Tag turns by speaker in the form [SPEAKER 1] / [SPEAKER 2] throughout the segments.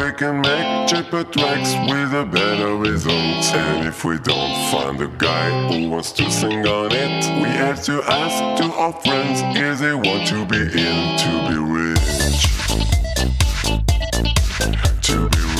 [SPEAKER 1] we can make cheaper tracks with a better result. And if we don't find a guy who wants to sing on it, we have to ask to our friends if they want to be in to be rich. To be rich.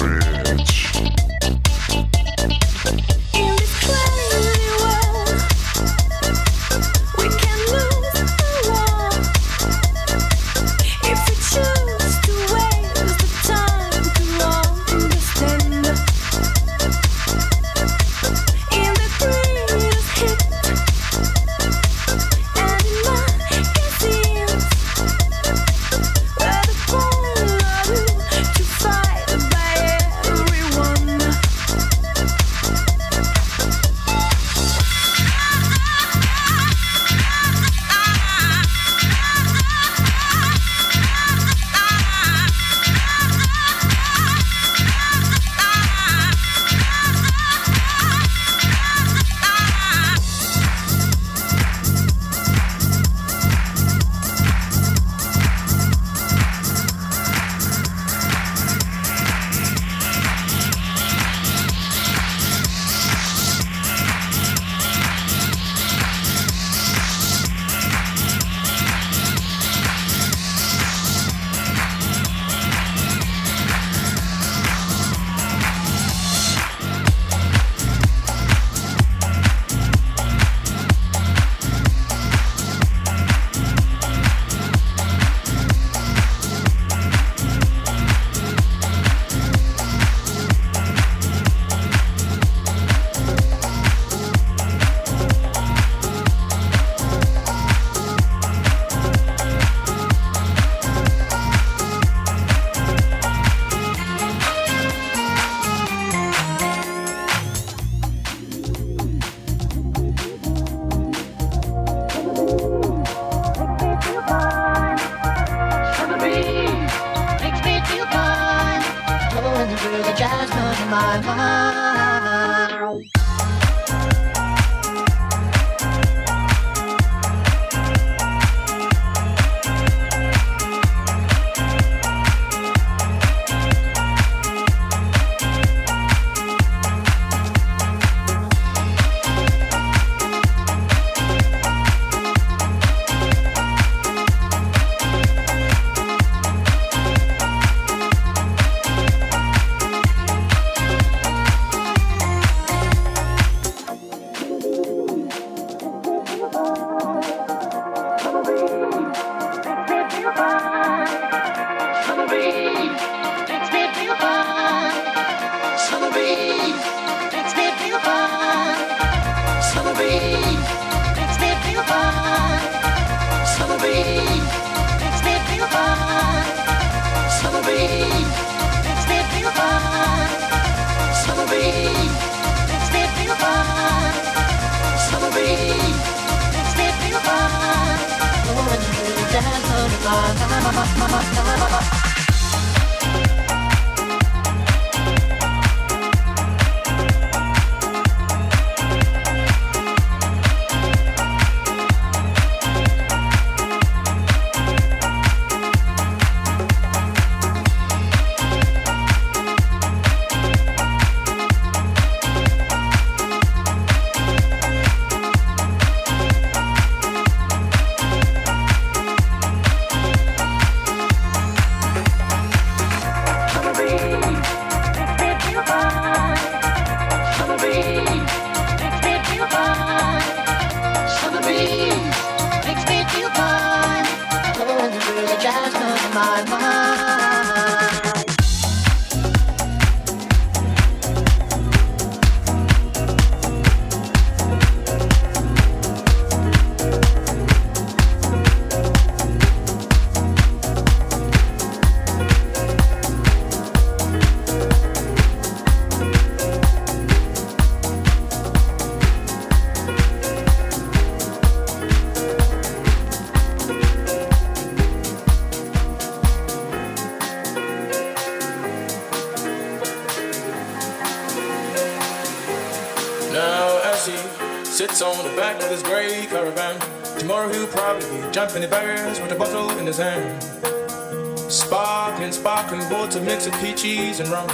[SPEAKER 2] Mexican cheese and rum.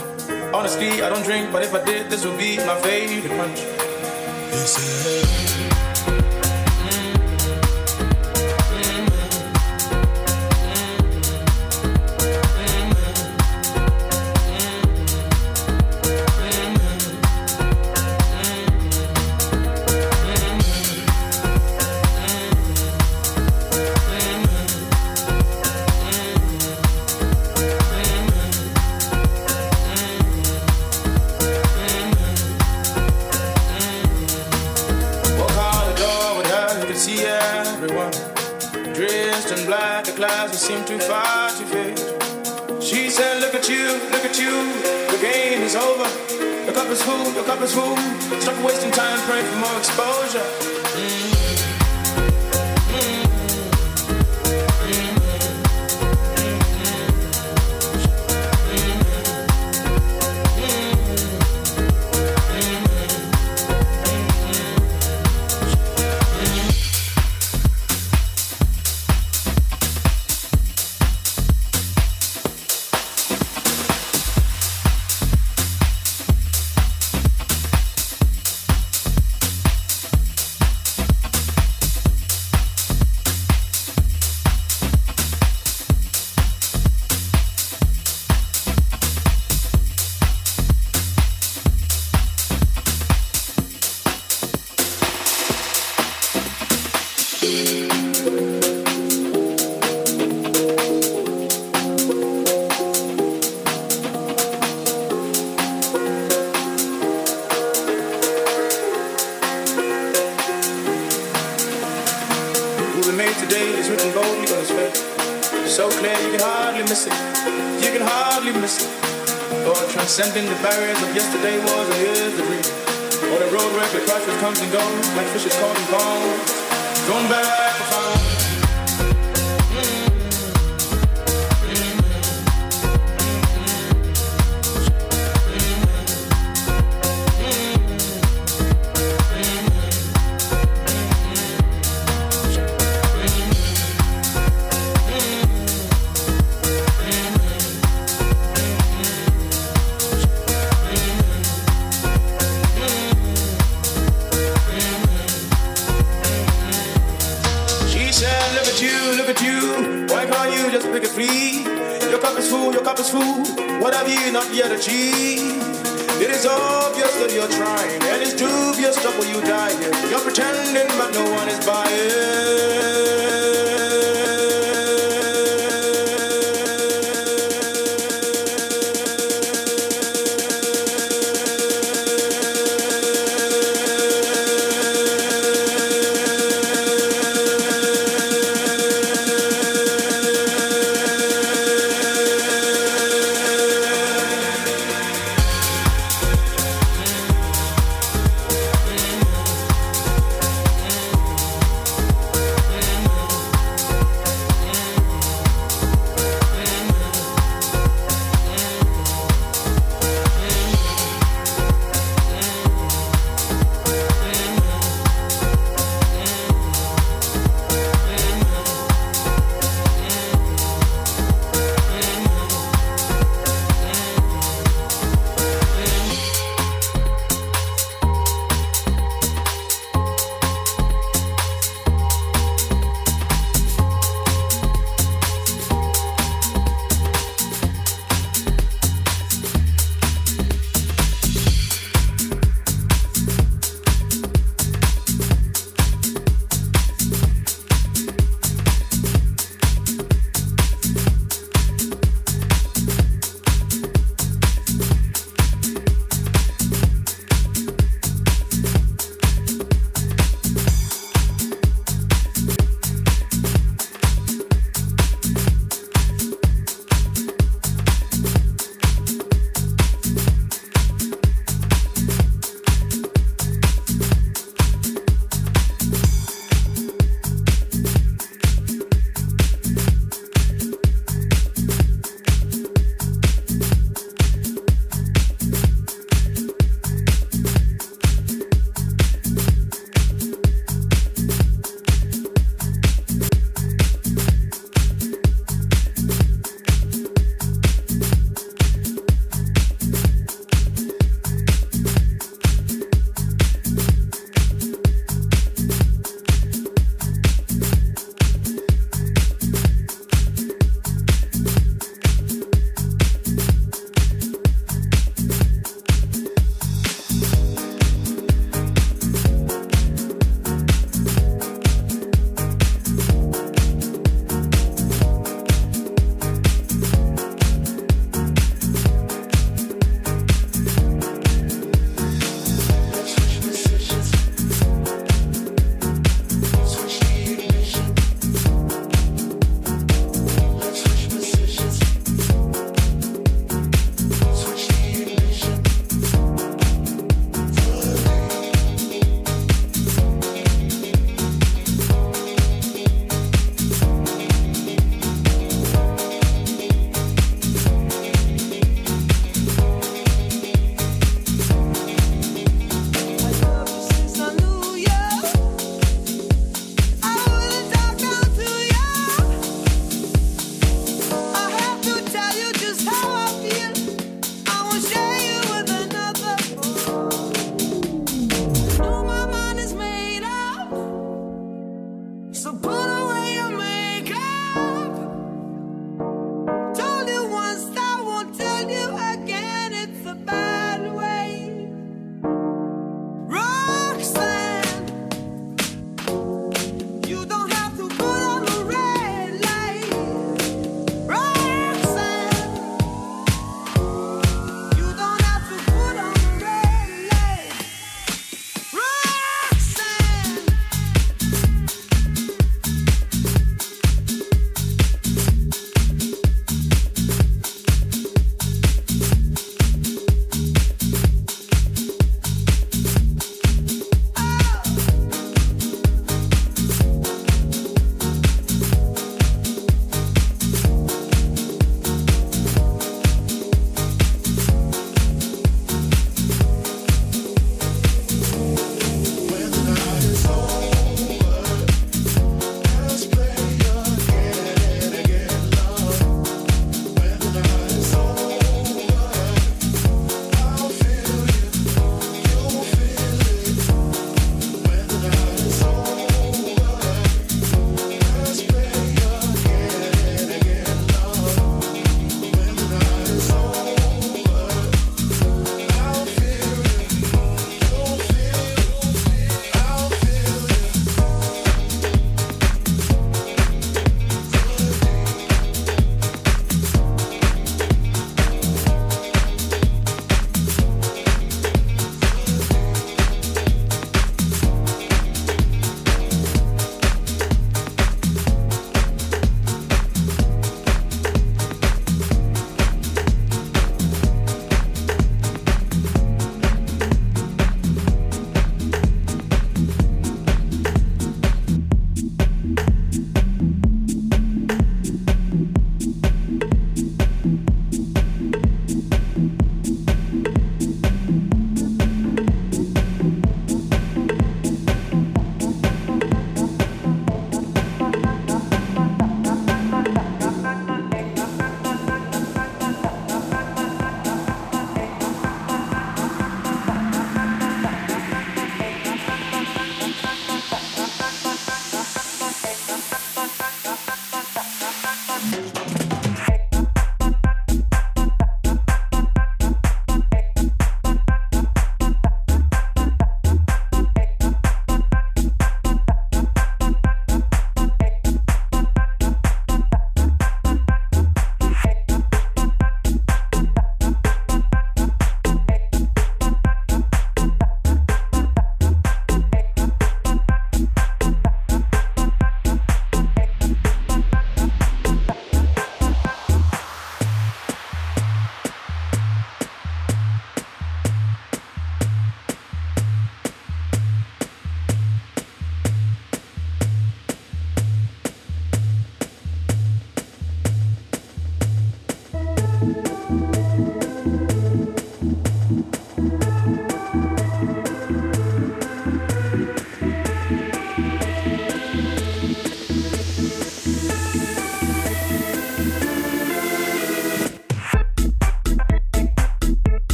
[SPEAKER 2] Honestly, I don't drink, but if I did, this would be my favorite punch.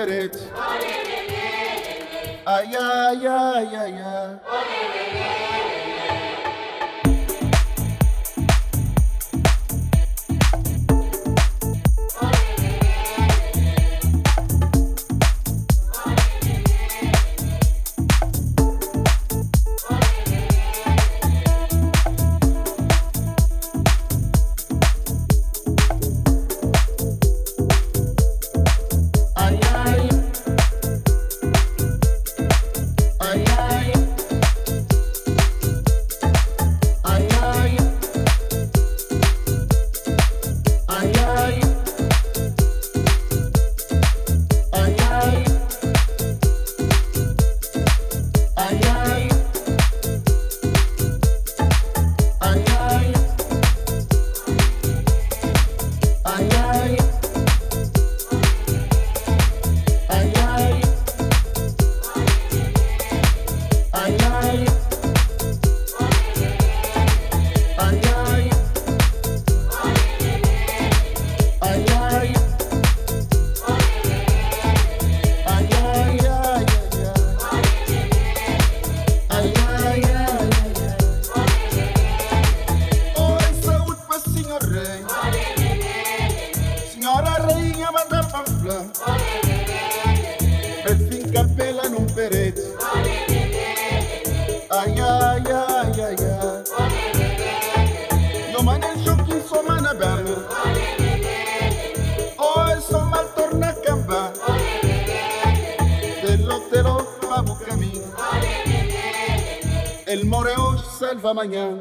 [SPEAKER 3] Capela num perete Ai, ai, ai, amanhã.